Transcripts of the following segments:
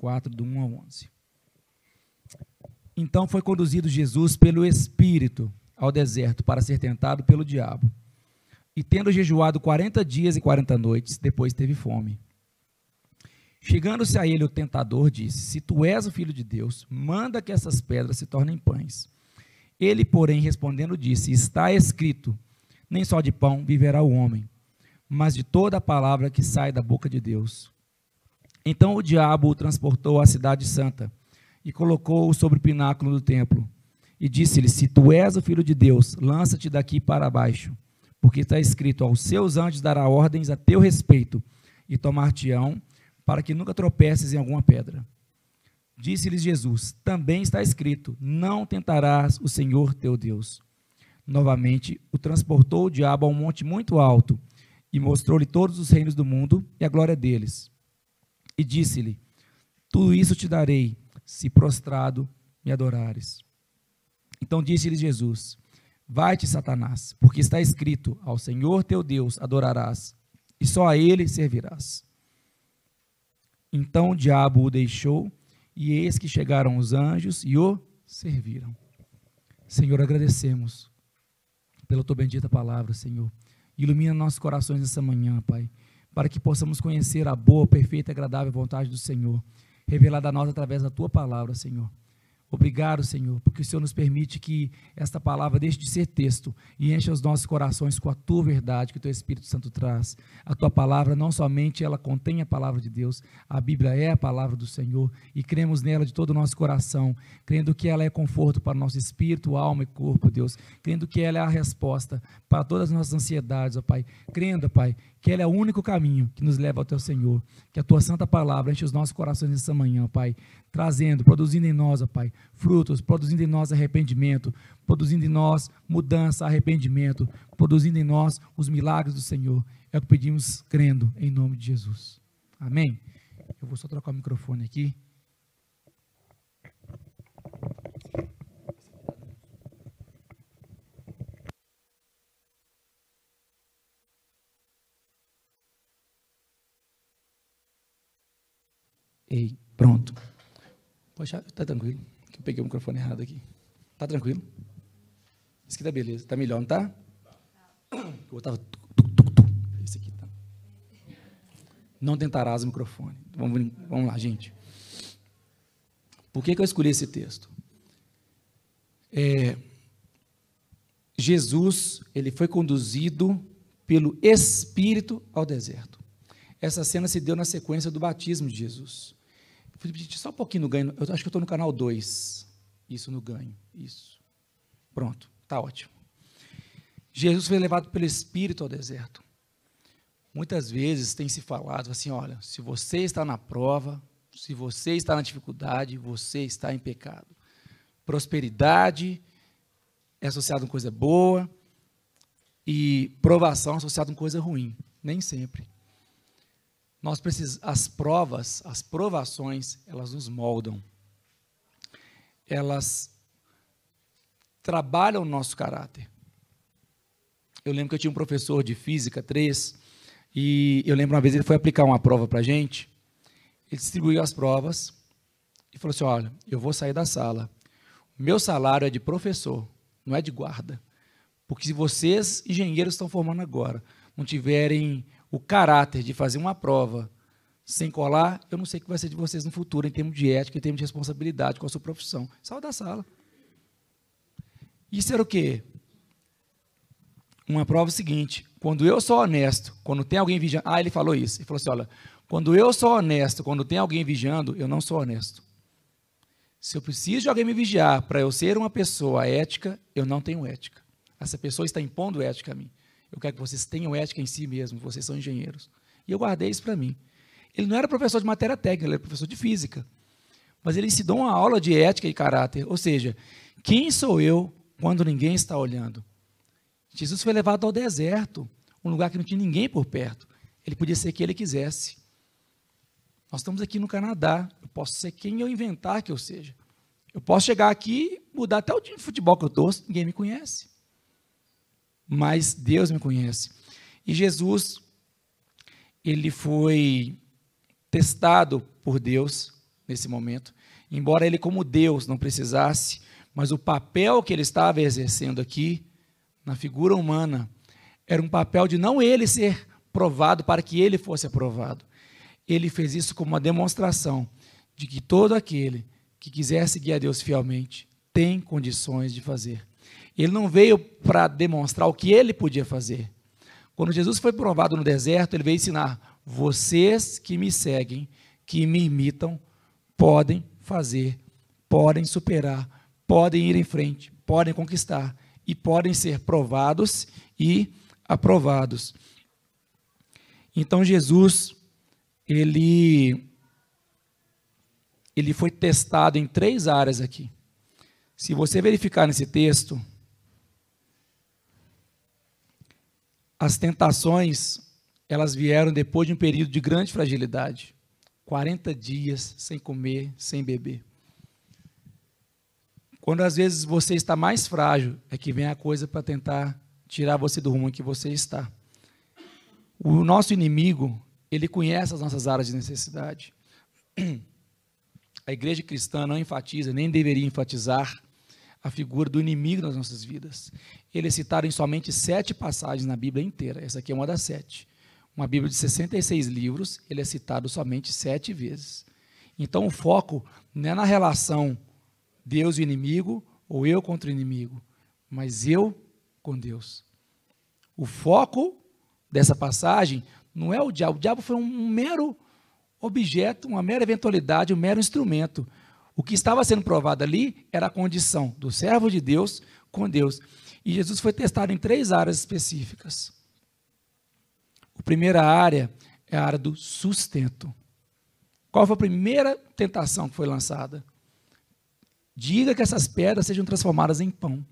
4, do 1 ao 11. Então foi conduzido Jesus pelo Espírito ao deserto para ser tentado pelo diabo. E tendo jejuado quarenta dias e quarenta noites, depois teve fome. Chegando-se a ele o tentador, disse: Se tu és o filho de Deus, manda que essas pedras se tornem pães. Ele, porém, respondendo, disse: Está escrito: Nem só de pão viverá o homem, mas de toda a palavra que sai da boca de Deus. Então o diabo o transportou à cidade santa e colocou-o sobre o pináculo do templo. E disse-lhe: Se tu és o filho de Deus, lança-te daqui para baixo, porque está escrito: Aos seus anjos dará ordens a teu respeito, e tomar-te-ão para que nunca tropeces em alguma pedra. Disse-lhes Jesus: Também está escrito: Não tentarás o Senhor teu Deus. Novamente o transportou o diabo a um monte muito alto e mostrou-lhe todos os reinos do mundo e a glória deles. E disse-lhe: Tudo isso te darei, se prostrado me adorares. Então disse-lhe Jesus: Vai-te, Satanás, porque está escrito: Ao Senhor teu Deus adorarás, e só a ele servirás. Então o diabo o deixou, e eis que chegaram os anjos e o serviram. Senhor, agradecemos pela tua bendita palavra, Senhor. Ilumina nossos corações nessa manhã, Pai, para que possamos conhecer a boa, perfeita e agradável vontade do Senhor, revelada a nós através da tua palavra, Senhor. Obrigado, Senhor, porque o Senhor nos permite que esta palavra deixe de ser texto e encha os nossos corações com a tua verdade que o teu Espírito Santo traz. A tua palavra não somente ela contém a palavra de Deus, a Bíblia é a palavra do Senhor e cremos nela de todo o nosso coração, crendo que ela é conforto para o nosso espírito, alma e corpo, Deus, crendo que ela é a resposta para todas as nossas ansiedades, ó Pai, crendo, Pai, que ela é o único caminho que nos leva ao teu Senhor. Que a tua santa palavra enche os nossos corações nessa manhã, Pai, trazendo, produzindo em nós, ó Pai, frutos, produzindo em nós arrependimento, produzindo em nós mudança, arrependimento, produzindo em nós os milagres do Senhor. É o que pedimos crendo em nome de Jesus. Amém? Eu vou só trocar o microfone aqui. Ei, pronto. Poxa, tá tranquilo. Eu peguei o microfone errado aqui. Tá tranquilo? Isso aqui tá beleza. Tá melhor, não tá? Eu tava. Esse aqui tá. Não tentarás o microfone. Vamos, vamos lá, gente. Por que, que eu escolhi esse texto? É, Jesus, ele foi conduzido pelo Espírito ao deserto. Essa cena se deu na sequência do batismo de Jesus. Só um pouquinho no ganho. Eu acho que eu estou no canal 2. Isso no ganho. Isso. Pronto. Está ótimo. Jesus foi levado pelo Espírito ao deserto. Muitas vezes tem se falado assim: olha, se você está na prova, se você está na dificuldade, você está em pecado. Prosperidade é associado com coisa boa e provação é associado com coisa ruim. Nem sempre. Nós precisamos, as provas, as provações, elas nos moldam. Elas trabalham o nosso caráter. Eu lembro que eu tinha um professor de física 3 e eu lembro uma vez ele foi aplicar uma prova para a gente. Ele distribuiu as provas e falou assim: Olha, eu vou sair da sala. Meu salário é de professor, não é de guarda. Porque se vocês, engenheiros, estão formando agora, não tiverem o caráter de fazer uma prova sem colar, eu não sei o que vai ser de vocês no futuro, em termos de ética, em termos de responsabilidade com a sua profissão. Saiu da sala. Isso era o quê? Uma prova seguinte. Quando eu sou honesto, quando tem alguém vigiando. Ah, ele falou isso. Ele falou assim: olha, quando eu sou honesto, quando tem alguém vigiando, eu não sou honesto. Se eu preciso de alguém me vigiar para eu ser uma pessoa ética, eu não tenho ética. Essa pessoa está impondo ética a mim. Eu quero que vocês tenham ética em si mesmos, vocês são engenheiros. E eu guardei isso para mim. Ele não era professor de matéria técnica, ele era professor de física. Mas ele ensinou uma aula de ética e caráter. Ou seja, quem sou eu quando ninguém está olhando? Jesus foi levado ao deserto, um lugar que não tinha ninguém por perto. Ele podia ser quem ele quisesse. Nós estamos aqui no Canadá. Eu posso ser quem eu inventar que eu seja. Eu posso chegar aqui mudar até o time de futebol que eu torço, ninguém me conhece mas Deus me conhece. E Jesus, ele foi testado por Deus nesse momento. Embora ele, como Deus, não precisasse, mas o papel que ele estava exercendo aqui, na figura humana, era um papel de não ele ser provado para que ele fosse aprovado. Ele fez isso como uma demonstração de que todo aquele que quiser seguir a Deus fielmente tem condições de fazer. Ele não veio para demonstrar o que ele podia fazer. Quando Jesus foi provado no deserto, ele veio ensinar: vocês que me seguem, que me imitam, podem fazer, podem superar, podem ir em frente, podem conquistar e podem ser provados e aprovados. Então Jesus ele ele foi testado em três áreas aqui. Se você verificar nesse texto, as tentações, elas vieram depois de um período de grande fragilidade. 40 dias sem comer, sem beber. Quando às vezes você está mais frágil, é que vem a coisa para tentar tirar você do rumo em que você está. O nosso inimigo, ele conhece as nossas áreas de necessidade. A igreja cristã não enfatiza, nem deveria enfatizar a figura do inimigo nas nossas vidas. Ele é citado em somente sete passagens na Bíblia inteira. Essa aqui é uma das sete. Uma Bíblia de 66 livros, ele é citado somente sete vezes. Então o foco não é na relação Deus e inimigo, ou eu contra o inimigo, mas eu com Deus. O foco dessa passagem não é o diabo. O diabo foi um mero objeto, uma mera eventualidade, um mero instrumento. O que estava sendo provado ali era a condição do servo de Deus com Deus. E Jesus foi testado em três áreas específicas. A primeira área é a área do sustento. Qual foi a primeira tentação que foi lançada? Diga que essas pedras sejam transformadas em pão.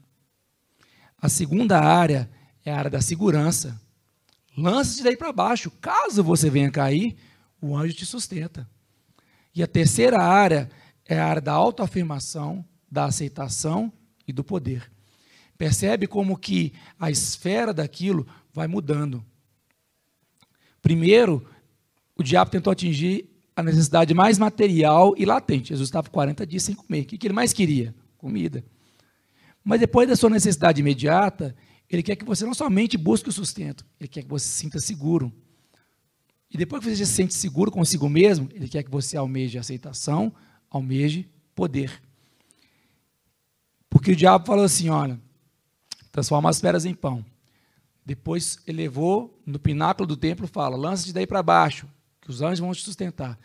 A segunda área é a área da segurança. Lance-se daí para baixo. Caso você venha cair, o anjo te sustenta. E a terceira área é a área da autoafirmação, da aceitação e do poder. Percebe como que a esfera daquilo vai mudando. Primeiro, o diabo tentou atingir a necessidade mais material e latente. Jesus estava 40 dias sem comer. O que ele mais queria? Comida. Mas depois da sua necessidade imediata, ele quer que você não somente busque o sustento, ele quer que você se sinta seguro. E depois que você se sente seguro consigo mesmo, ele quer que você almeje aceitação, almeje poder. Porque o diabo falou assim: olha, transforma as pedras em pão. Depois ele levou no pináculo do templo fala: lança-te daí para baixo, que os anjos vão te sustentar.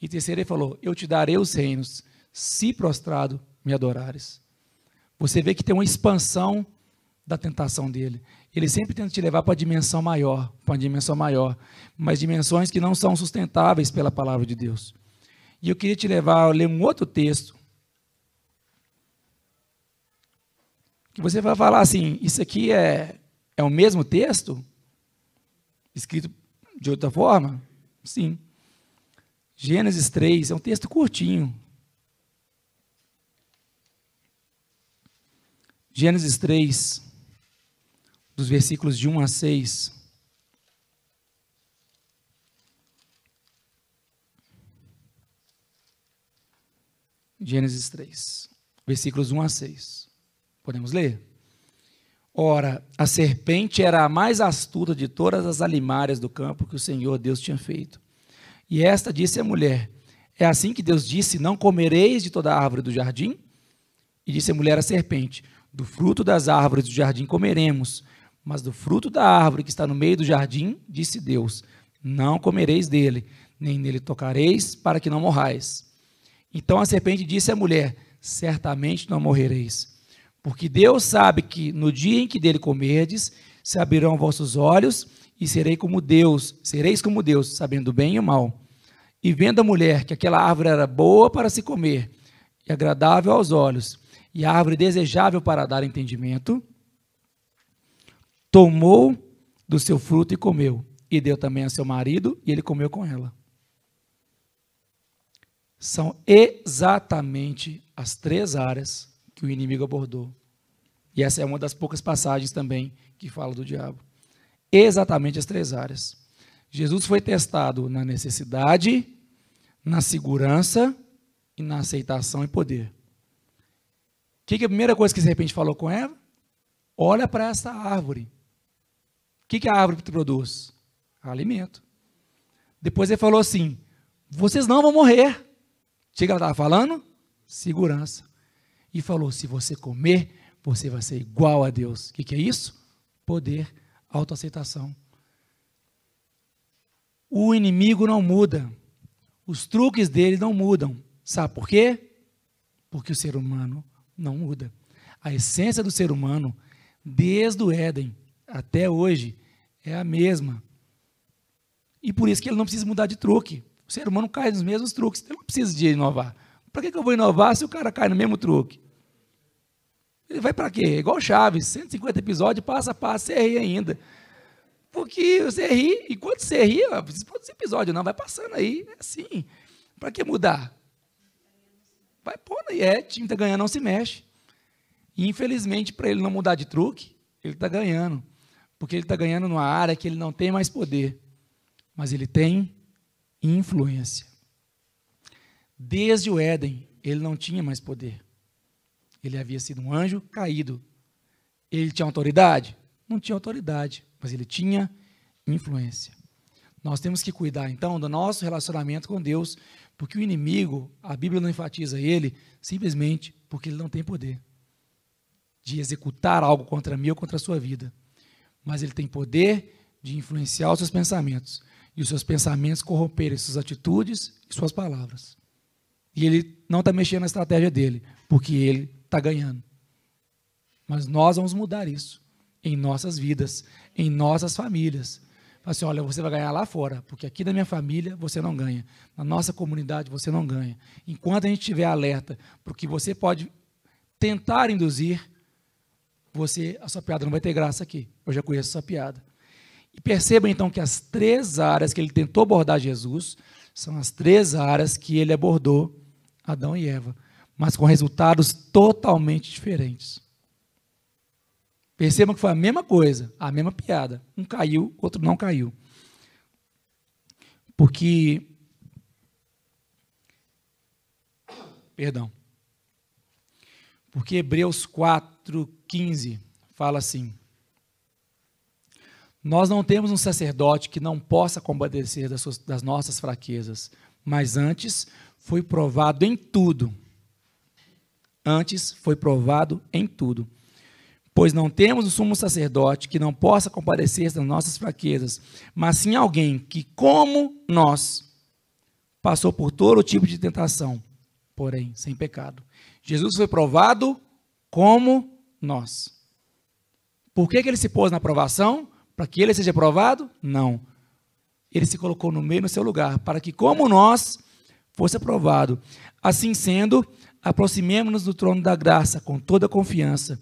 E terceiro ele falou: eu te darei os reinos, se prostrado me adorares. Você vê que tem uma expansão da tentação dele. Ele sempre tenta te levar para a dimensão maior, para uma dimensão maior, mas dimensões que não são sustentáveis pela palavra de Deus. E eu queria te levar a ler um outro texto, que você vai falar assim, isso aqui é, é o mesmo texto, escrito de outra forma? Sim. Gênesis 3, é um texto curtinho. Gênesis 3, dos versículos de 1 a 6. Gênesis 3, versículos 1 a 6. Podemos ler? Ora, a serpente era a mais astuta de todas as alimárias do campo que o Senhor Deus tinha feito. E esta disse à mulher: É assim que Deus disse: Não comereis de toda árvore do jardim? E disse a mulher à serpente: Do fruto das árvores do jardim comeremos, mas do fruto da árvore que está no meio do jardim, disse Deus: Não comereis dele, nem nele tocareis, para que não morrais. Então a serpente disse à mulher: Certamente não morrereis. Porque Deus sabe que no dia em que dele comerdes, se abrirão vossos olhos e serei como Deus, sereis como Deus, sabendo o bem e o mal. E vendo a mulher que aquela árvore era boa para se comer e agradável aos olhos, e árvore desejável para dar entendimento, tomou do seu fruto e comeu, e deu também a seu marido, e ele comeu com ela. São exatamente as três áreas que o inimigo abordou. E essa é uma das poucas passagens também que fala do diabo. Exatamente as três áreas. Jesus foi testado na necessidade, na segurança e na aceitação e poder. O que, que a primeira coisa que de repente falou com Eva? Olha para essa árvore. O que, que a árvore produz? Alimento. Depois ele falou assim: vocês não vão morrer. Que ela estava falando? Segurança. E falou: se você comer, você vai ser igual a Deus. O que, que é isso? Poder, autoaceitação. O inimigo não muda. Os truques dele não mudam. Sabe por quê? Porque o ser humano não muda. A essência do ser humano, desde o Éden até hoje, é a mesma. E por isso que ele não precisa mudar de truque. O ser humano cai nos mesmos truques. Ele não precisa de inovar. Para que, que eu vou inovar se o cara cai no mesmo truque? Ele vai para quê? Igual Chaves, 150 episódios, passa a passo, você ri ainda. Porque você ri, enquanto você ri, pode ser episódio, não, vai passando aí, é assim. Para que mudar? Vai pôr aí, é, time está ganhando, não se mexe. E infelizmente, para ele não mudar de truque, ele está ganhando. Porque ele está ganhando numa área que ele não tem mais poder, mas ele tem influência. Desde o Éden, ele não tinha mais poder. Ele havia sido um anjo caído. Ele tinha autoridade? Não tinha autoridade, mas ele tinha influência. Nós temos que cuidar, então, do nosso relacionamento com Deus, porque o inimigo, a Bíblia não enfatiza ele, simplesmente porque ele não tem poder de executar algo contra mim ou contra a sua vida. Mas ele tem poder de influenciar os seus pensamentos. E os seus pensamentos corromperem suas atitudes e suas palavras. E ele não está mexendo na estratégia dele, porque ele está ganhando. Mas nós vamos mudar isso em nossas vidas, em nossas famílias. Fala assim, olha, você vai ganhar lá fora, porque aqui na minha família você não ganha, na nossa comunidade você não ganha. Enquanto a gente estiver alerta para que você pode tentar induzir, você, a sua piada não vai ter graça aqui. Eu já conheço essa piada. E perceba então que as três áreas que ele tentou abordar Jesus são as três áreas que ele abordou Adão e Eva mas com resultados totalmente diferentes. Percebam que foi a mesma coisa, a mesma piada. Um caiu, outro não caiu. Porque. Perdão. Porque Hebreus 4,15 fala assim: Nós não temos um sacerdote que não possa compadecer das, suas, das nossas fraquezas, mas antes foi provado em tudo Antes foi provado em tudo. Pois não temos um sumo sacerdote que não possa compadecer das nossas fraquezas, mas sim alguém que, como nós, passou por todo tipo de tentação, porém sem pecado. Jesus foi provado como nós. Por que, que ele se pôs na provação? Para que ele seja provado? Não. Ele se colocou no meio no seu lugar, para que, como nós, fosse aprovado. Assim sendo, aproximemo-nos do trono da graça com toda confiança,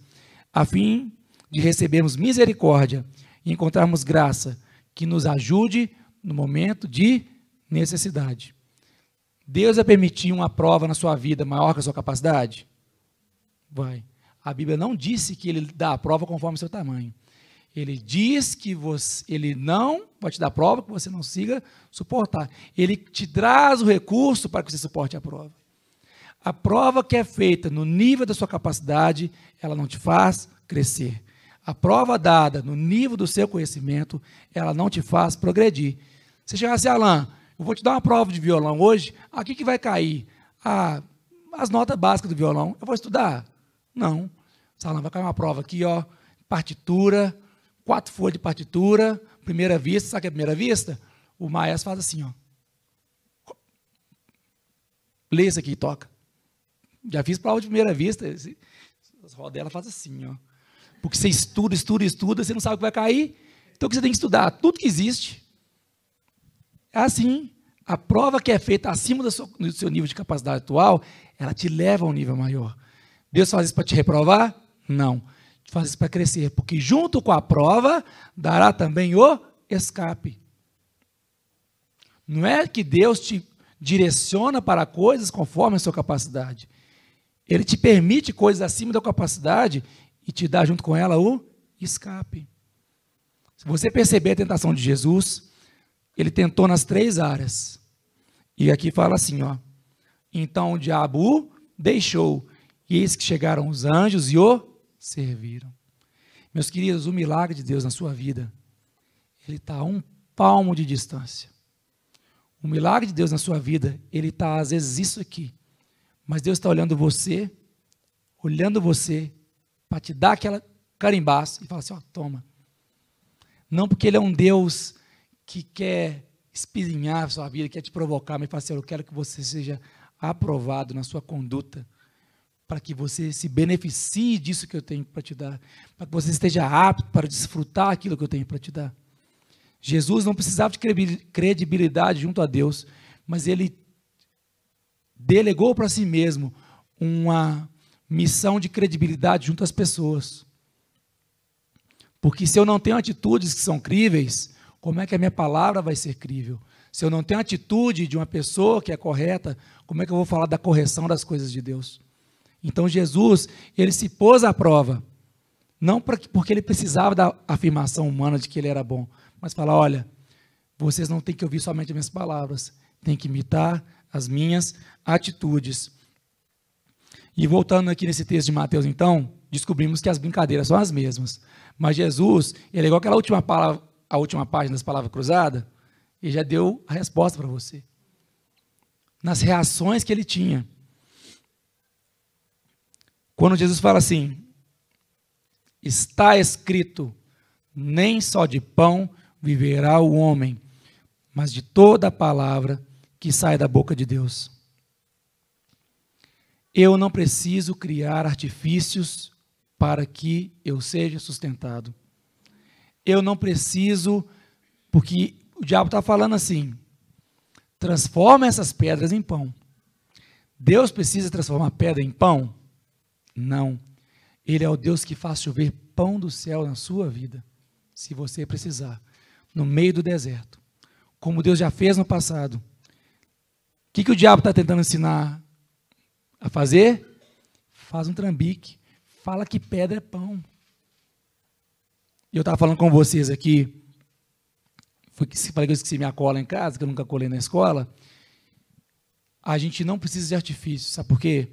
a fim de recebermos misericórdia e encontrarmos graça que nos ajude no momento de necessidade. Deus vai permitir uma prova na sua vida maior que a sua capacidade? Vai. A Bíblia não disse que ele dá a prova conforme o seu tamanho. Ele diz que você, ele não vai te dar prova que você não siga suportar. Ele te traz o recurso para que você suporte a prova. A prova que é feita no nível da sua capacidade, ela não te faz crescer. A prova dada no nível do seu conhecimento, ela não te faz progredir. Você chegar assim, Alain, eu vou te dar uma prova de violão hoje, aqui que vai cair? Ah, as notas básicas do violão. Eu vou estudar? Não. Alain, vai cair uma prova aqui, ó, partitura, quatro folhas de partitura, primeira vista, sabe o que é primeira vista? O maestro faz assim, ó. Lê isso aqui e toca. Já fiz prova de primeira vista. As rodelas fazem assim, ó. Porque você estuda, estuda, estuda, você não sabe o que vai cair. Então você tem que estudar? Tudo que existe. É assim. A prova que é feita acima do seu, do seu nível de capacidade atual, ela te leva a um nível maior. Deus faz isso para te reprovar? Não. Faz isso para crescer. Porque junto com a prova, dará também o escape. Não é que Deus te direciona para coisas conforme a sua capacidade. Ele te permite coisas acima da capacidade e te dá junto com ela o escape. Se você perceber a tentação de Jesus, ele tentou nas três áreas. E aqui fala assim, ó. Então o diabo o deixou, e eis que chegaram os anjos e o serviram. Meus queridos, o milagre de Deus na sua vida, ele está a um palmo de distância. O milagre de Deus na sua vida, ele está às vezes isso aqui. Mas Deus está olhando você, olhando você, para te dar aquela carimbaço e falar assim: ó, toma. Não porque Ele é um Deus que quer espizinhar a sua vida, quer te provocar, mas fala assim: eu quero que você seja aprovado na sua conduta, para que você se beneficie disso que eu tenho para te dar, para que você esteja apto para desfrutar aquilo que eu tenho para te dar. Jesus não precisava de credibilidade junto a Deus, mas ele delegou para si mesmo uma missão de credibilidade junto às pessoas. Porque se eu não tenho atitudes que são críveis, como é que a minha palavra vai ser crível? Se eu não tenho atitude de uma pessoa que é correta, como é que eu vou falar da correção das coisas de Deus? Então Jesus, ele se pôs à prova, não porque ele precisava da afirmação humana de que ele era bom, mas falar: olha, vocês não têm que ouvir somente as minhas palavras, têm que imitar as minhas atitudes. E voltando aqui nesse texto de Mateus, então, descobrimos que as brincadeiras são as mesmas. Mas Jesus, ele é igual aquela última palavra, a última página das palavras cruzadas, e já deu a resposta para você. Nas reações que ele tinha. Quando Jesus fala assim: está escrito, nem só de pão viverá o homem, mas de toda a palavra que sai da boca de Deus. Eu não preciso criar artifícios para que eu seja sustentado. Eu não preciso, porque o diabo está falando assim: transforma essas pedras em pão. Deus precisa transformar pedra em pão? Não. Ele é o Deus que faz chover pão do céu na sua vida, se você precisar no meio do deserto, como Deus já fez no passado. O que, que o diabo está tentando ensinar a fazer? Faz um trambique, fala que pedra é pão. E eu estava falando com vocês aqui, foi que falei que eu esqueci minha cola em casa, que eu nunca colei na escola. A gente não precisa de artifício, sabe por quê?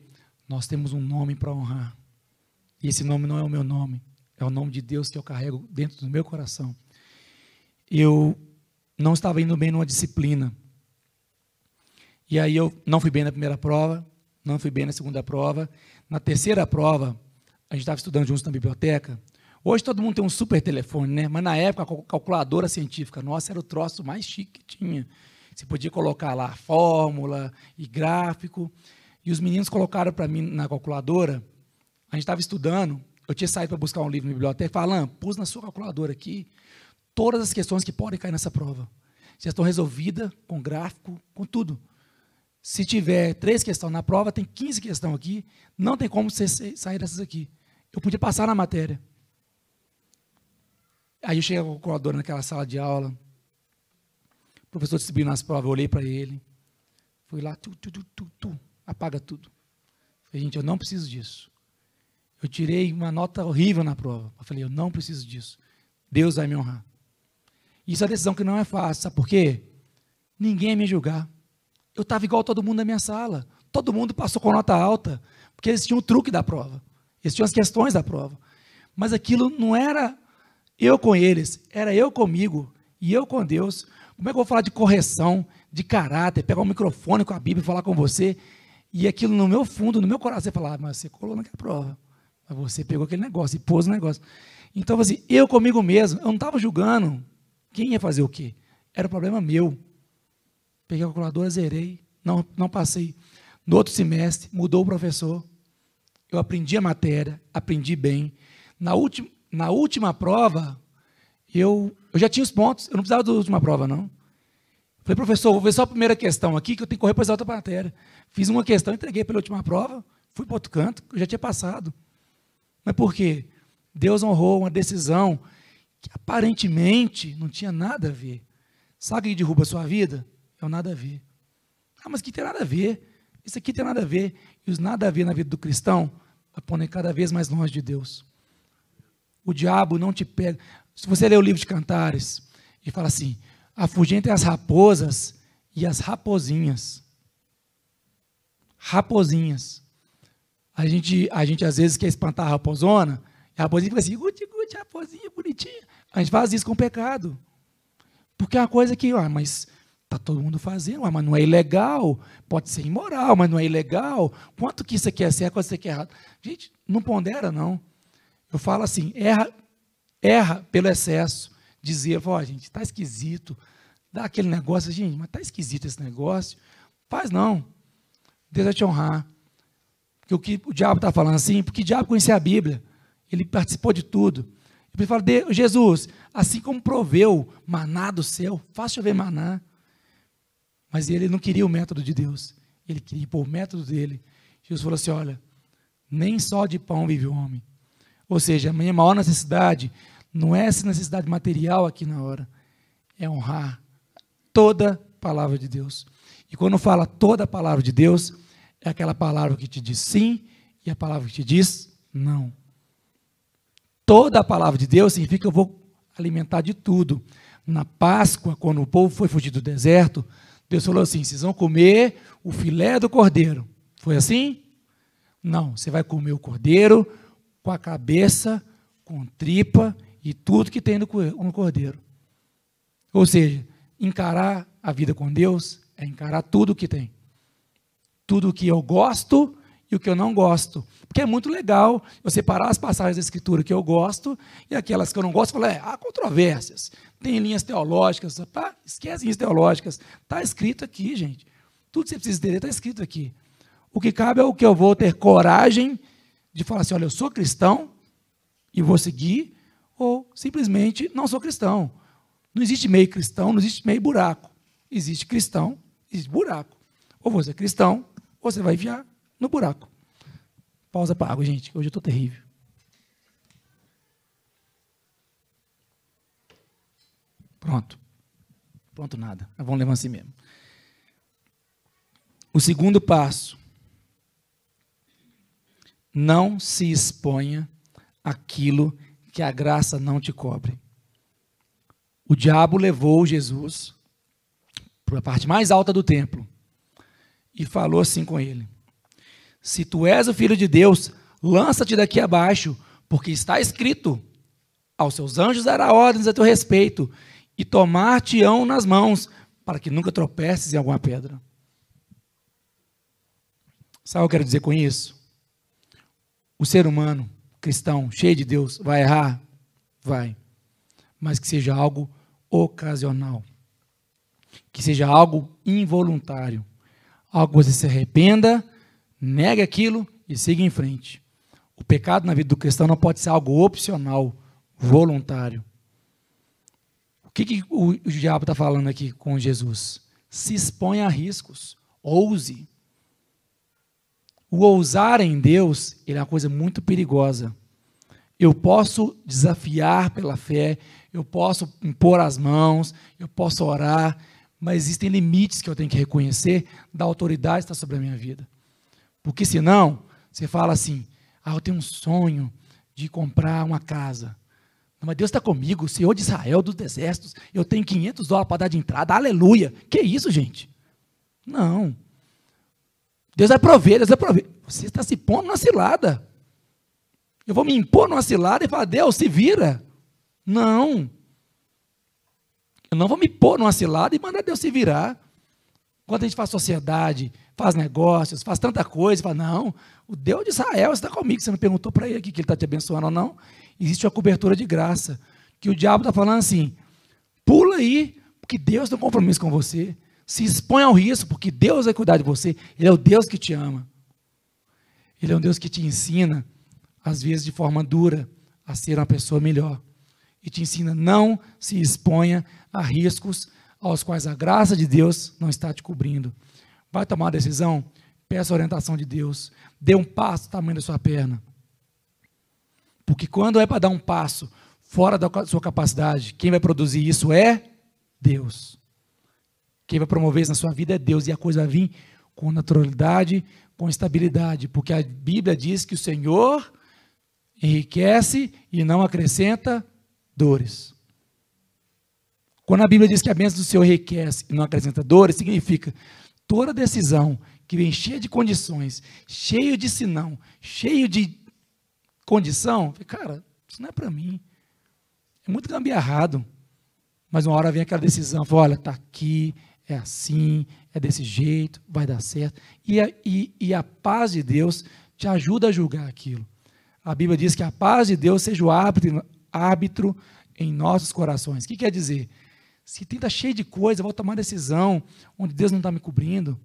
Nós temos um nome para honrar. E esse nome não é o meu nome, é o nome de Deus que eu carrego dentro do meu coração eu não estava indo bem numa disciplina. E aí eu não fui bem na primeira prova, não fui bem na segunda prova. Na terceira prova, a gente estava estudando juntos na biblioteca. Hoje todo mundo tem um super telefone, né? Mas na época a calculadora científica nossa era o troço mais chique que tinha. Você podia colocar lá fórmula e gráfico. E os meninos colocaram para mim na calculadora. A gente estava estudando. Eu tinha saído para buscar um livro na biblioteca. Falando, pus na sua calculadora aqui todas as questões que podem cair nessa prova. Já estão resolvidas com gráfico, com tudo. Se tiver três questões na prova, tem 15 questões aqui, não tem como você sair dessas aqui. Eu podia passar na matéria. Aí eu cheguei a calculadora naquela sala de aula, o professor distribuindo as provas, eu olhei para ele, fui lá, tu, tu, tu, tu, tu, apaga tudo. Falei, gente, eu não preciso disso. Eu tirei uma nota horrível na prova. Eu falei, eu não preciso disso. Deus vai me honrar. Isso é uma decisão que não é fácil, sabe por quê? Ninguém ia me julgar. Eu estava igual todo mundo na minha sala. Todo mundo passou com nota alta, porque eles tinham o truque da prova. Eles tinham as questões da prova. Mas aquilo não era eu com eles, era eu comigo e eu com Deus. Como é que eu vou falar de correção, de caráter, pegar um microfone com a Bíblia e falar com você, e aquilo no meu fundo, no meu coração, você falar, ah, mas você colou naquela prova. Mas você pegou aquele negócio e pôs no negócio. Então, assim, eu comigo mesmo, eu não estava julgando, quem ia fazer o quê? Era um problema meu. Peguei a calculadora, zerei, não, não passei. No outro semestre, mudou o professor. Eu aprendi a matéria, aprendi bem. Na, última, na última prova, eu, eu já tinha os pontos, eu não precisava da última prova, não. Falei, professor, vou ver só a primeira questão aqui, que eu tenho que correr para essa outra matéria. Fiz uma questão, entreguei pela última prova, fui para outro canto, eu já tinha passado. Mas por quê? Deus honrou uma decisão que aparentemente não tinha nada a ver. Sabe o que derruba a sua vida? É o nada a ver. Ah, mas que tem nada a ver. Isso aqui tem nada a ver. E os nada a ver na vida do cristão apontem cada vez mais longe de Deus. O diabo não te pega. Se você ler o livro de Cantares e fala assim: afugentem as raposas e as raposinhas. raposinhas. A gente, a gente às vezes quer espantar a raposona, e a raposinha fica assim, guti, guti, raposinha bonitinha. A gente faz isso com pecado. Porque é uma coisa que, ah, mas está todo mundo fazendo, ah, mas não é ilegal, pode ser imoral, mas não é ilegal. Quanto que isso aqui é certo, quanto isso aqui é errado? Gente, não pondera, não. Eu falo assim, erra, erra pelo excesso. Dizer, ó, gente, está esquisito. Dá aquele negócio, gente, mas está esquisito esse negócio. Faz não. Deus vai te honrar. Porque o que o diabo está falando assim, porque o diabo conhecia a Bíblia. Ele participou de tudo. Ele fala, Jesus, assim como proveu maná do céu, faz chover maná. Mas ele não queria o método de Deus. Ele queria pôr o método dele. Jesus falou assim: olha, nem só de pão vive o homem. Ou seja, a minha maior necessidade não é essa necessidade material aqui na hora, é honrar toda palavra de Deus. E quando fala toda a palavra de Deus, é aquela palavra que te diz sim e a palavra que te diz não. Toda a palavra de Deus significa que eu vou alimentar de tudo. Na Páscoa, quando o povo foi fugir do deserto, Deus falou assim: vocês vão comer o filé do cordeiro. Foi assim? Não, você vai comer o cordeiro com a cabeça, com tripa e tudo que tem no cordeiro. Ou seja, encarar a vida com Deus é encarar tudo o que tem. Tudo o que eu gosto e o que eu não gosto. Porque é muito legal eu separar as passagens da Escritura que eu gosto e aquelas que eu não gosto, falar, é, há controvérsias, tem linhas teológicas, tá? esquece linhas teológicas. Está escrito aqui, gente. Tudo que você precisa entender está escrito aqui. O que cabe é o que eu vou ter coragem de falar assim: olha, eu sou cristão e vou seguir, ou simplesmente não sou cristão. Não existe meio cristão, não existe meio buraco. Existe cristão, existe buraco. Ou você é cristão, ou você vai enfiar no buraco. Pausa para água, gente. Hoje eu estou terrível. Pronto. Pronto, nada. vamos levar assim mesmo. O segundo passo. Não se exponha aquilo que a graça não te cobre. O diabo levou Jesus para a parte mais alta do templo e falou assim com ele: Se tu és o filho de Deus, lança-te daqui abaixo, porque está escrito: Aos seus anjos dará ordens a teu respeito, e tomar-te-ão nas mãos, para que nunca tropeces em alguma pedra. Sabe o que eu quero dizer com isso? O ser humano cristão, cheio de Deus, vai errar? Vai. Mas que seja algo ocasional. Que seja algo involuntário. Algo que você se arrependa, negue aquilo e siga em frente. O pecado na vida do cristão não pode ser algo opcional, voluntário. O que, que o, diabo está falando aqui com Jesus? Se expõe a riscos, ouse. O ousar em Deus é uma coisa muito perigosa. Eu posso desafiar pela fé, eu posso impor as mãos, eu posso orar, mas existem limites que eu tenho que reconhecer da autoridade que está sobre a minha vida. Porque senão, você fala assim: ah, eu tenho um sonho de comprar uma casa. Mas Deus está comigo, Senhor de Israel, dos exércitos, eu tenho 500 dólares para dar de entrada, aleluia. Que isso, gente? Não. Deus vai prover, Deus vai prover. Você está se pondo na cilada. Eu vou me impor numa cilada e falar, Deus, se vira. Não. Eu não vou me pôr numa cilada e mandar Deus se virar. Quando a gente faz sociedade, faz negócios, faz tanta coisa, fala, não, o Deus de Israel está comigo. Você me perguntou para ele aqui que ele está te abençoando ou não. Existe uma cobertura de graça. Que o diabo está falando assim: pula aí, porque Deus tem um compromisso com você. Se expõe ao risco, porque Deus vai cuidar de você. Ele é o Deus que te ama. Ele é um Deus que te ensina, às vezes de forma dura, a ser uma pessoa melhor e te ensina não se exponha a riscos aos quais a graça de Deus não está te cobrindo. Vai tomar uma decisão? Peça a orientação de Deus. Dê um passo do tamanho da sua perna. Porque quando é para dar um passo fora da sua capacidade, quem vai produzir isso é Deus. Quem vai promover isso na sua vida é Deus. E a coisa vir com naturalidade, com estabilidade. Porque a Bíblia diz que o Senhor enriquece e não acrescenta dores. Quando a Bíblia diz que a bênção do Senhor enriquece e não acrescenta dores, significa toda decisão que vem cheia de condições, cheio de sinão, cheio de condição, cara, isso não é para mim. É muito gambiarrado. Mas uma hora vem aquela decisão, fala, olha, está aqui, é assim, é desse jeito, vai dar certo. E a, e, e a paz de Deus te ajuda a julgar aquilo. A Bíblia diz que a paz de Deus seja o árbitro, árbitro em nossos corações. O que quer dizer? Se está cheio de coisa, vou tomar decisão onde Deus não está me cobrindo.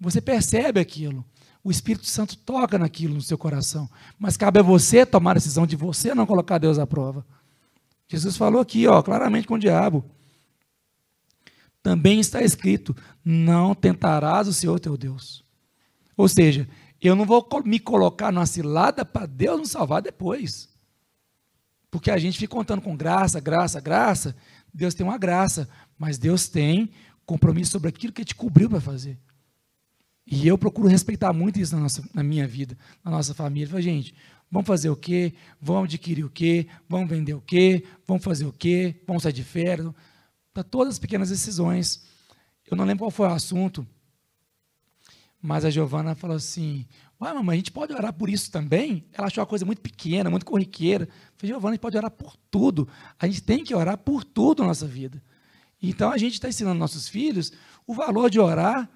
Você percebe aquilo. O Espírito Santo toca naquilo no seu coração. Mas cabe a você tomar a decisão de você não colocar Deus à prova. Jesus falou aqui, ó, claramente com o diabo. Também está escrito: não tentarás o Senhor teu Deus. Ou seja, eu não vou me colocar numa cilada para Deus nos salvar depois. Porque a gente fica contando com graça, graça, graça. Deus tem uma graça, mas Deus tem compromisso sobre aquilo que te cobriu para fazer. E eu procuro respeitar muito isso na, nossa, na minha vida, na nossa família. Falei, gente, vamos fazer o quê? Vamos adquirir o quê? Vamos vender o quê? Vamos fazer o quê? Vamos sair de férias? Para todas as pequenas decisões. Eu não lembro qual foi o assunto, mas a Giovana falou assim: Uai, mamãe, a gente pode orar por isso também? Ela achou uma coisa muito pequena, muito corriqueira. Eu falei, Giovana, a gente pode orar por tudo. A gente tem que orar por tudo na nossa vida. Então a gente está ensinando nossos filhos o valor de orar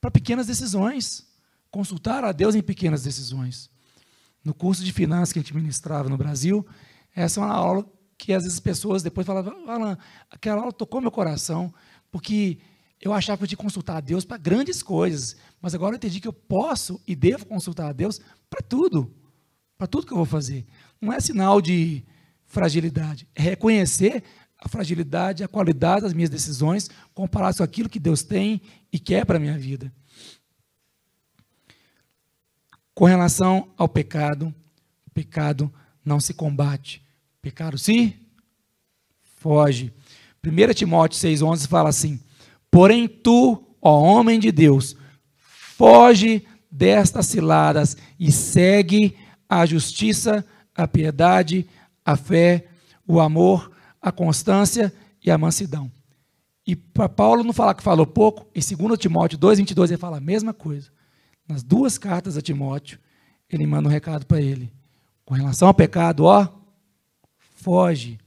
para pequenas decisões. Consultar a Deus em pequenas decisões. No curso de finanças que a gente ministrava no Brasil, essa é uma aula que às vezes as pessoas depois falavam, Alan, aquela aula tocou meu coração, porque eu achava que eu tinha que consultar a Deus para grandes coisas, mas agora eu entendi que eu posso e devo consultar a Deus para tudo, para tudo que eu vou fazer. Não é sinal de fragilidade, é reconhecer a fragilidade, a qualidade das minhas decisões, comparado com aquilo que Deus tem e quer para a minha vida. Com relação ao pecado, o pecado não se combate, pecado se foge. 1 Timóteo 6,11 fala assim: Porém, tu, ó homem de Deus, foge destas ciladas e segue a justiça, a piedade, a fé, o amor, a constância e a mansidão. E para Paulo não falar que falou pouco, em 2 Timóteo 2,22 ele fala a mesma coisa. Nas duas cartas a Timóteo, ele manda um recado para ele. Com relação ao pecado, ó, foge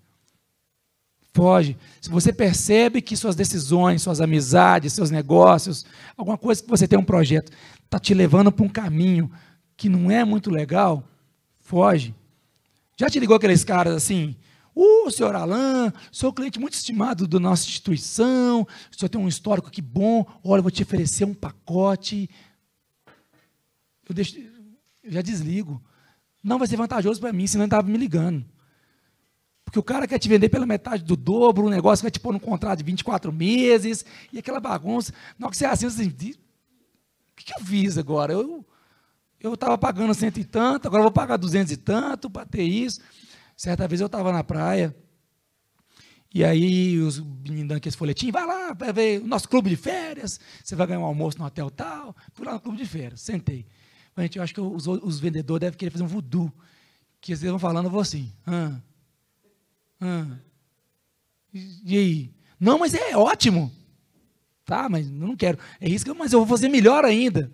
foge. Se você percebe que suas decisões, suas amizades, seus negócios, alguma coisa que você tem um projeto, está te levando para um caminho que não é muito legal, foge. Já te ligou aqueles caras assim? Uh, senhor Alain, sou cliente muito estimado da nossa instituição, o senhor tem um histórico aqui bom, olha, vou te oferecer um pacote. Eu, deixo, eu já desligo. Não vai ser vantajoso para mim, senão ele estava me ligando. Porque o cara quer te vender pela metade do dobro, um negócio vai te pôr num contrato de 24 meses, e aquela bagunça. Na hora que você assina, você diz, o que, eu fiz agora? Eu estava pagando cento e tanto, agora vou pagar duzentos e tanto para ter isso. Certa vez eu estava na praia, e aí os meninos dando aquele folhetinho, vai lá, vai ver o nosso clube de férias, você vai ganhar um almoço no hotel tal. Fui lá no clube de férias, sentei. Gente, eu acho que os, os vendedores devem querer fazer um voodoo. Que eles vão falando, eu vou assim. Ah, ah. E aí? Não, mas é ótimo. Tá, mas eu não quero. É isso que eu, mas eu vou fazer melhor ainda.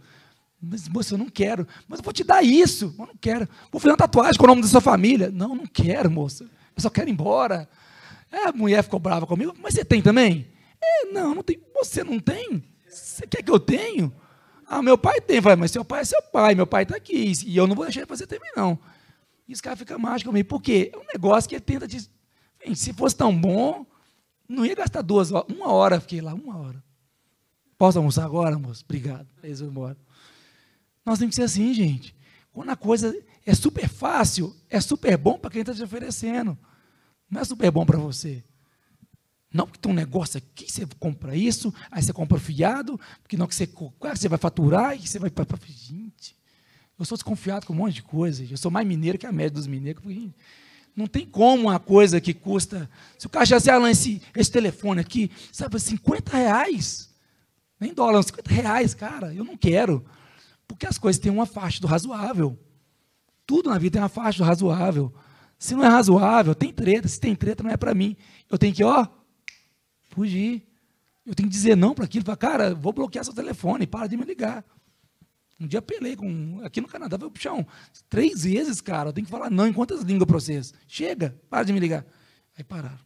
Mas, moça, eu não quero. Mas eu vou te dar isso. Eu não quero. Vou fazer uma tatuagem com o nome da sua família. Não, não quero, moça. Eu só quero ir embora. É, a mulher ficou brava comigo. Mas você tem também? É, não, não tem. Você não tem? Você quer que eu tenha? Ah, meu pai tem. Vai, mas seu pai é seu pai. Meu pai está aqui. E eu não vou deixar ele fazer também, não. E esse cara fica mágico comigo. Por quê? É um negócio que ele tenta te se fosse tão bom, não ia gastar duas horas. Uma hora fiquei lá, uma hora. Posso almoçar agora, moço? Obrigado. Eles embora. Nós temos que ser assim, gente. Quando a coisa é super fácil, é super bom para quem está te oferecendo. Não é super bom para você. Não, porque tem um negócio aqui, você compra isso, aí você compra fiado, porque não que você, claro, você vai faturar e você vai. Gente, eu sou desconfiado com um monte de coisa. Eu sou mais mineiro que a média dos mineiros. Porque, não tem como uma coisa que custa. Se o cara já Alan, esse, esse telefone aqui, sabe, 50 reais. Nem dólar, 50 reais, cara, eu não quero. Porque as coisas têm uma faixa do razoável. Tudo na vida tem uma faixa do razoável. Se não é razoável, tem treta. Se tem treta, não é para mim. Eu tenho que, ó, fugir. Eu tenho que dizer não para aquilo. Falar, cara, vou bloquear seu telefone, para de me ligar. Um dia apelei com. Aqui no Canadá, foi puxão. Três vezes, cara. Eu tenho que falar não em quantas línguas para vocês. Chega, para de me ligar. Aí pararam.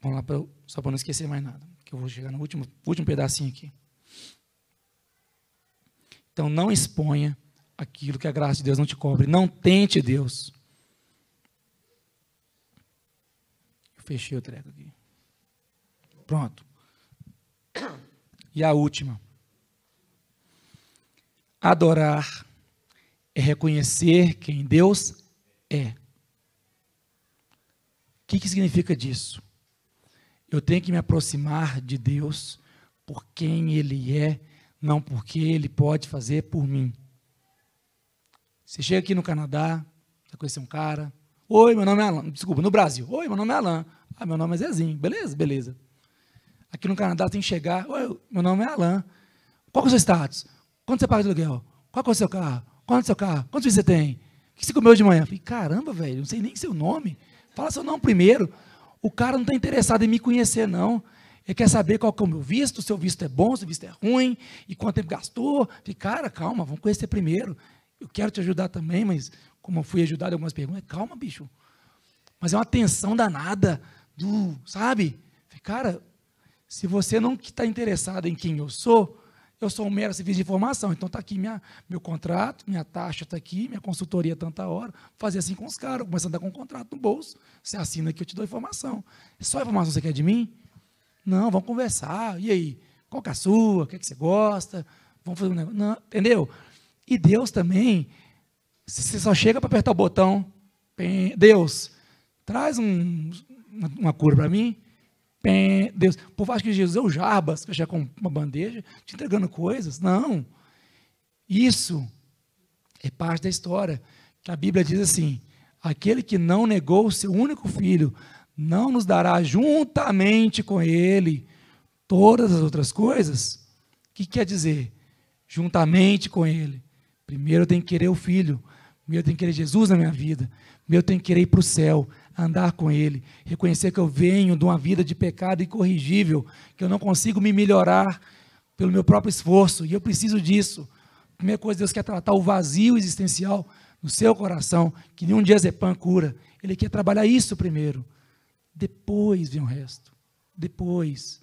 Vamos lá, pra, só para não esquecer mais nada. Que eu vou chegar no último, último pedacinho aqui. Então não exponha aquilo que a graça de Deus não te cobre. Não tente Deus. Eu fechei o treco aqui. Pronto. E a última. Adorar é reconhecer quem Deus é. O que, que significa disso? Eu tenho que me aproximar de Deus por quem Ele é, não porque Ele pode fazer por mim. Você chega aqui no Canadá, vai conhecer um cara. Oi, meu nome é Alan. Desculpa, no Brasil. Oi, meu nome é Alan. Ah, meu nome é Zezinho. Beleza, beleza. Aqui no Canadá tem que chegar. Oi, meu nome é Alan. Qual é o seu status? Quanto você paga de aluguel? Qual é o seu carro? Quanto é o seu carro? Quantos você tem? O que você comeu de manhã? falei, caramba, velho, não sei nem seu nome. Fala seu nome primeiro. O cara não está interessado em me conhecer, não. Ele quer saber qual é o meu visto, se o visto é bom, se o visto é ruim, e quanto tempo gastou. Falei, cara, calma, vamos conhecer primeiro. Eu quero te ajudar também, mas como eu fui ajudado em algumas perguntas, calma, bicho. Mas é uma tensão danada do, sabe? Falei, cara, se você não está interessado em quem eu sou, eu sou um mero serviço de informação. Então está aqui minha, meu contrato, minha taxa está aqui, minha consultoria tanta hora. Fazer assim com os caras, começando a dar com um contrato no bolso. Você assina aqui, eu te dou informação. Só informação você quer de mim? Não, vamos conversar. E aí? Qual que é a sua? O que, é que você gosta? Vamos fazer um negócio. Não, entendeu? E Deus também, você só chega para apertar o botão, Deus, traz um, uma cura para mim. Deus, o povo que Jesus é o Jarbas, que já com uma bandeja, te entregando coisas. Não. Isso é parte da história. Que a Bíblia diz assim: aquele que não negou o seu único filho, não nos dará juntamente com ele todas as outras coisas? O que quer dizer? Juntamente com ele. Primeiro eu tenho que querer o Filho. Primeiro eu tenho que querer Jesus na minha vida. Primeiro eu tenho que querer ir para o céu, andar com Ele, reconhecer que eu venho de uma vida de pecado incorrigível, que eu não consigo me melhorar pelo meu próprio esforço, e eu preciso disso. A primeira coisa, Deus quer tratar o vazio existencial no seu coração, que nenhum diazepam cura. Ele quer trabalhar isso primeiro. Depois vem o resto. Depois.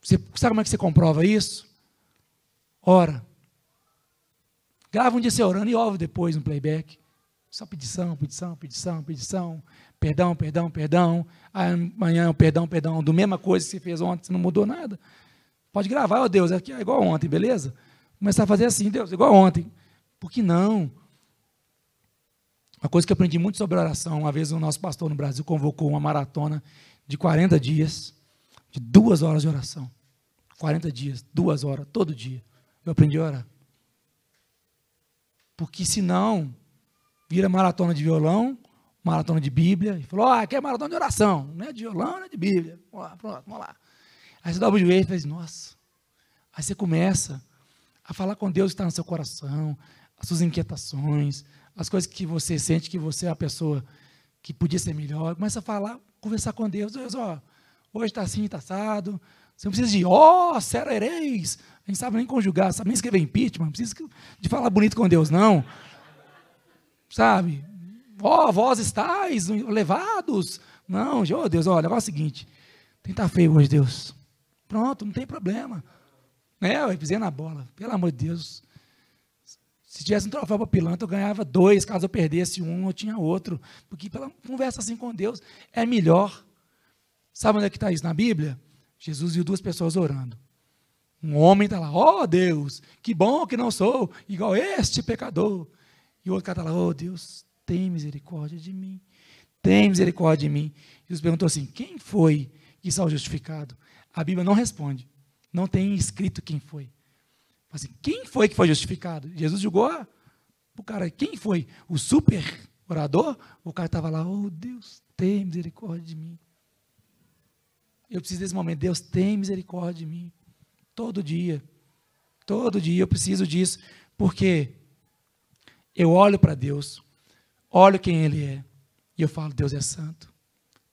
Você sabe como é que você comprova isso? Ora. Grava um dia você orando e ouve depois no playback. Só pedição, pedição, pedição, pedição. Perdão, perdão, perdão. Amanhã, perdão, perdão. Do mesma coisa que você fez ontem, você não mudou nada. Pode gravar, ó Deus, aqui é igual ontem, beleza? Começar a fazer assim, Deus, igual ontem. Por que não? Uma coisa que eu aprendi muito sobre oração, uma vez o nosso pastor no Brasil convocou uma maratona de 40 dias, de duas horas de oração. 40 dias, duas horas, todo dia. Eu aprendi a orar. Porque senão, vira maratona de violão, maratona de Bíblia, e falou, ah, aqui é maratona de oração, não é de violão, não é de Bíblia. Vamos lá, pronto, vamos lá. Aí você dobra o joelho e faz, nossa. Aí você começa a falar com Deus que está no seu coração, as suas inquietações, as coisas que você sente que você é a pessoa que podia ser melhor. Começa a falar, conversar com Deus. Deus, ó, hoje está assim, está assado. Você não precisa de, ó, oh, serereis, a gente sabe nem conjugar, sabe nem escrever impeachment, não precisa de falar bonito com Deus, não. Sabe? Ó, oh, vós estáis levados. Não, oh, Deus, olha, é o seguinte. Tem estar feio hoje, Deus. Pronto, não tem problema. É, eu pisei na bola. Pelo amor de Deus. Se tivesse um troféu para pilantra, eu ganhava dois. Caso eu perdesse um, eu tinha outro. Porque pela conversa assim com Deus é melhor. Sabe onde é que está isso na Bíblia? Jesus viu duas pessoas orando. Um homem está lá, ó oh, Deus, que bom que não sou igual este pecador. E o outro cara está lá, oh, Deus, tem misericórdia de mim. Tem misericórdia de mim. Jesus perguntou assim: quem foi que saiu justificado? A Bíblia não responde. Não tem escrito quem foi. Assim, quem foi que foi justificado? Jesus julgou o cara. Quem foi? O super orador? O cara estava lá, oh Deus, tem misericórdia de mim. Eu preciso desse momento. Deus tem misericórdia de mim. Todo dia. Todo dia eu preciso disso, porque eu olho para Deus, olho quem Ele é, e eu falo, Deus é santo.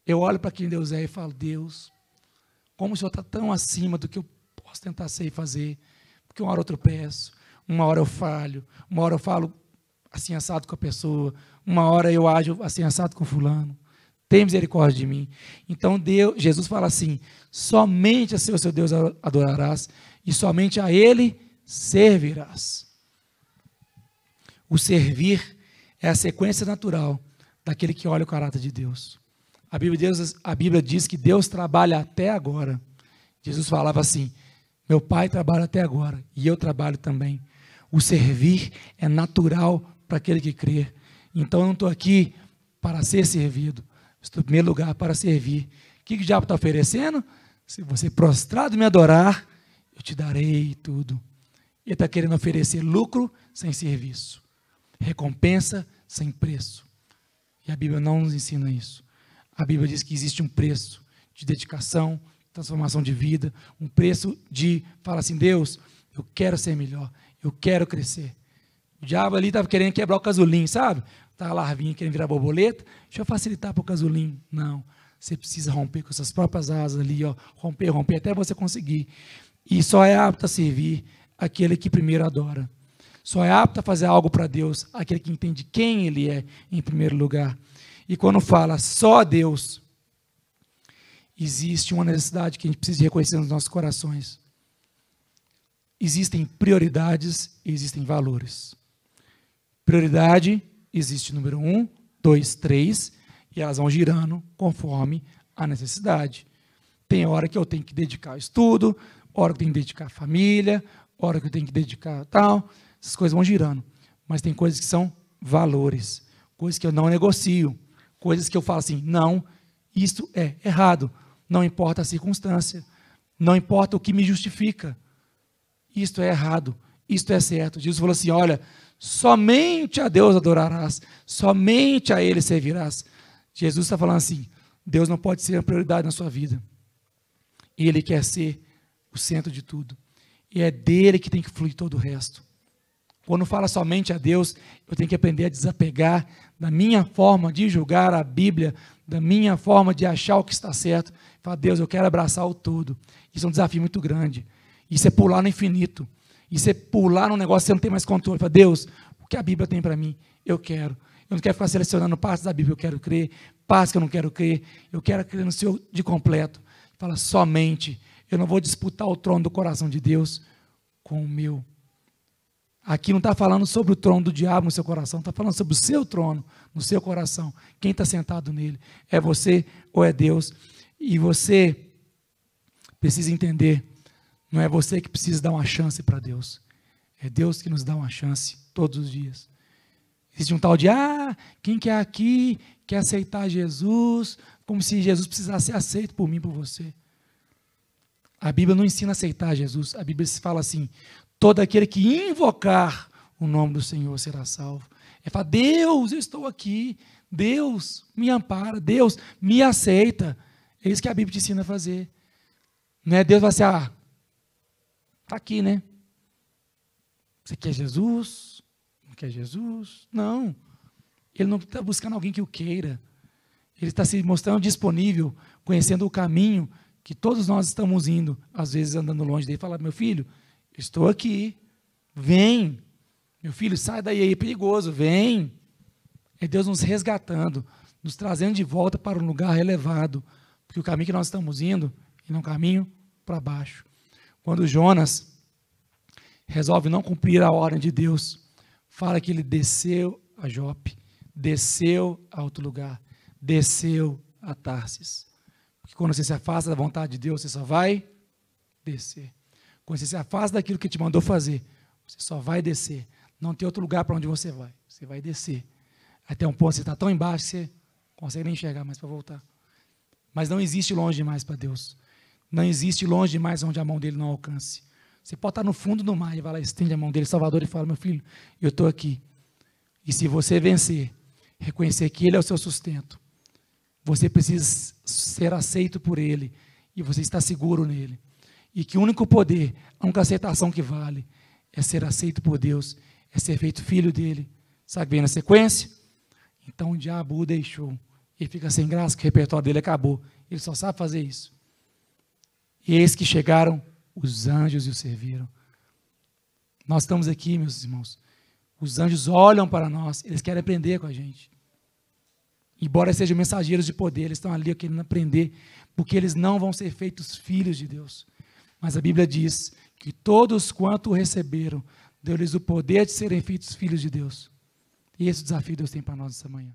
Eu olho para quem Deus é e falo, Deus, como o Senhor está tão acima do que eu posso tentar ser e fazer, porque uma hora eu tropeço, uma hora eu falho, uma hora eu falo assim assado com a pessoa, uma hora eu ajo assim assado com fulano. Tem misericórdia de mim. Então Deus, Jesus fala assim: somente a seu, seu Deus adorarás e somente a Ele servirás. O servir é a sequência natural daquele que olha o caráter de Deus. A Bíblia, Deus, a Bíblia diz que Deus trabalha até agora. Jesus falava assim: Meu Pai trabalha até agora e eu trabalho também. O servir é natural para aquele que crê. Então eu não estou aqui para ser servido. Estou em primeiro lugar para servir. O que, que o diabo está oferecendo? Se você prostrado me adorar, eu te darei tudo. Ele está querendo oferecer lucro sem serviço, recompensa sem preço. E a Bíblia não nos ensina isso. A Bíblia diz que existe um preço de dedicação, transformação de vida, um preço de falar assim: Deus, eu quero ser melhor, eu quero crescer. O diabo ali estava querendo quebrar o casulinho, sabe? Estava tá larvinha querendo virar borboleta. Deixa eu facilitar para o casulinho. Não. Você precisa romper com suas próprias asas ali, ó, romper, romper, até você conseguir. E só é apto a servir aquele que primeiro adora. Só é apto a fazer algo para Deus aquele que entende quem Ele é em primeiro lugar. E quando fala só a Deus, existe uma necessidade que a gente precisa reconhecer nos nossos corações. Existem prioridades e existem valores. Prioridade existe número um, dois, três, e elas vão girando conforme a necessidade. Tem hora que eu tenho que dedicar ao estudo, hora que eu tenho que dedicar à família, hora que eu tenho que dedicar tal. Essas coisas vão girando. Mas tem coisas que são valores, coisas que eu não negocio, coisas que eu falo assim, não, isso é errado. Não importa a circunstância, não importa o que me justifica. Isto é errado, isto é certo. Jesus falou assim: olha, somente a Deus adorarás, somente a Ele servirás. Jesus está falando assim: Deus não pode ser a prioridade na sua vida. Ele quer ser o centro de tudo. E é dele que tem que fluir todo o resto. Quando fala somente a Deus, eu tenho que aprender a desapegar da minha forma de julgar a Bíblia, da minha forma de achar o que está certo. Falar, Deus, eu quero abraçar o todo. Isso é um desafio muito grande. Isso é pular no infinito. Isso é pular num negócio que você não tem mais controle. Fala, Deus, o que a Bíblia tem para mim? Eu quero. Eu não quero ficar selecionando partes da Bíblia, eu quero crer, partes que eu não quero crer. Eu quero crer no Senhor de completo. Fala, somente eu não vou disputar o trono do coração de Deus com o meu. Aqui não está falando sobre o trono do diabo no seu coração, está falando sobre o seu trono no seu coração. Quem está sentado nele? É você ou é Deus? E você precisa entender, não é você que precisa dar uma chance para Deus. É Deus que nos dá uma chance todos os dias. Existe um tal de, ah, quem quer aqui quer aceitar Jesus, como se Jesus precisasse ser aceito por mim, por você. A Bíblia não ensina a aceitar Jesus. A Bíblia fala assim: todo aquele que invocar o nome do Senhor será salvo. É falar, Deus, eu estou aqui. Deus me ampara. Deus me aceita. É isso que a Bíblia te ensina a fazer. Não é Deus vai assim, ah, está aqui, né? Você quer Jesus? Não quer Jesus? Não. Ele não está buscando alguém que o queira. Ele está se mostrando disponível, conhecendo o caminho que todos nós estamos indo, às vezes andando longe dele, falar: meu filho, estou aqui, vem, meu filho, sai daí, aí é perigoso, vem. É Deus nos resgatando, nos trazendo de volta para um lugar elevado, porque o caminho que nós estamos indo é um caminho para baixo. Quando Jonas resolve não cumprir a ordem de Deus, fala que ele desceu a Jope, desceu a outro lugar, desceu a Tarsis. Porque quando você se afasta da vontade de Deus, você só vai descer. Quando você se afasta daquilo que te mandou fazer, você só vai descer. Não tem outro lugar para onde você vai. Você vai descer. Até um ponto você está tão embaixo que você consegue nem enxergar mais para voltar. Mas não existe longe demais para Deus. Não existe longe demais onde a mão dele não alcance. Você pode estar no fundo do mar e vai lá, estende a mão dele, Salvador, e fala: Meu filho, eu estou aqui. E se você vencer, reconhecer que Ele é o seu sustento, você precisa ser aceito por Ele e você está seguro nele. E que o único poder, a única aceitação que vale, é ser aceito por Deus, é ser feito filho dele. Sabe bem na sequência? Então o diabo o deixou. Ele fica sem graça, que o repertório dele acabou. Ele só sabe fazer isso. E eis que chegaram os anjos o serviram. Nós estamos aqui, meus irmãos. Os anjos olham para nós, eles querem aprender com a gente. Embora sejam mensageiros de poder, eles estão ali querendo aprender, porque eles não vão ser feitos filhos de Deus. Mas a Bíblia diz que todos quanto o receberam, deu-lhes o poder de serem feitos filhos de Deus. E esse é desafio Deus tem para nós essa manhã.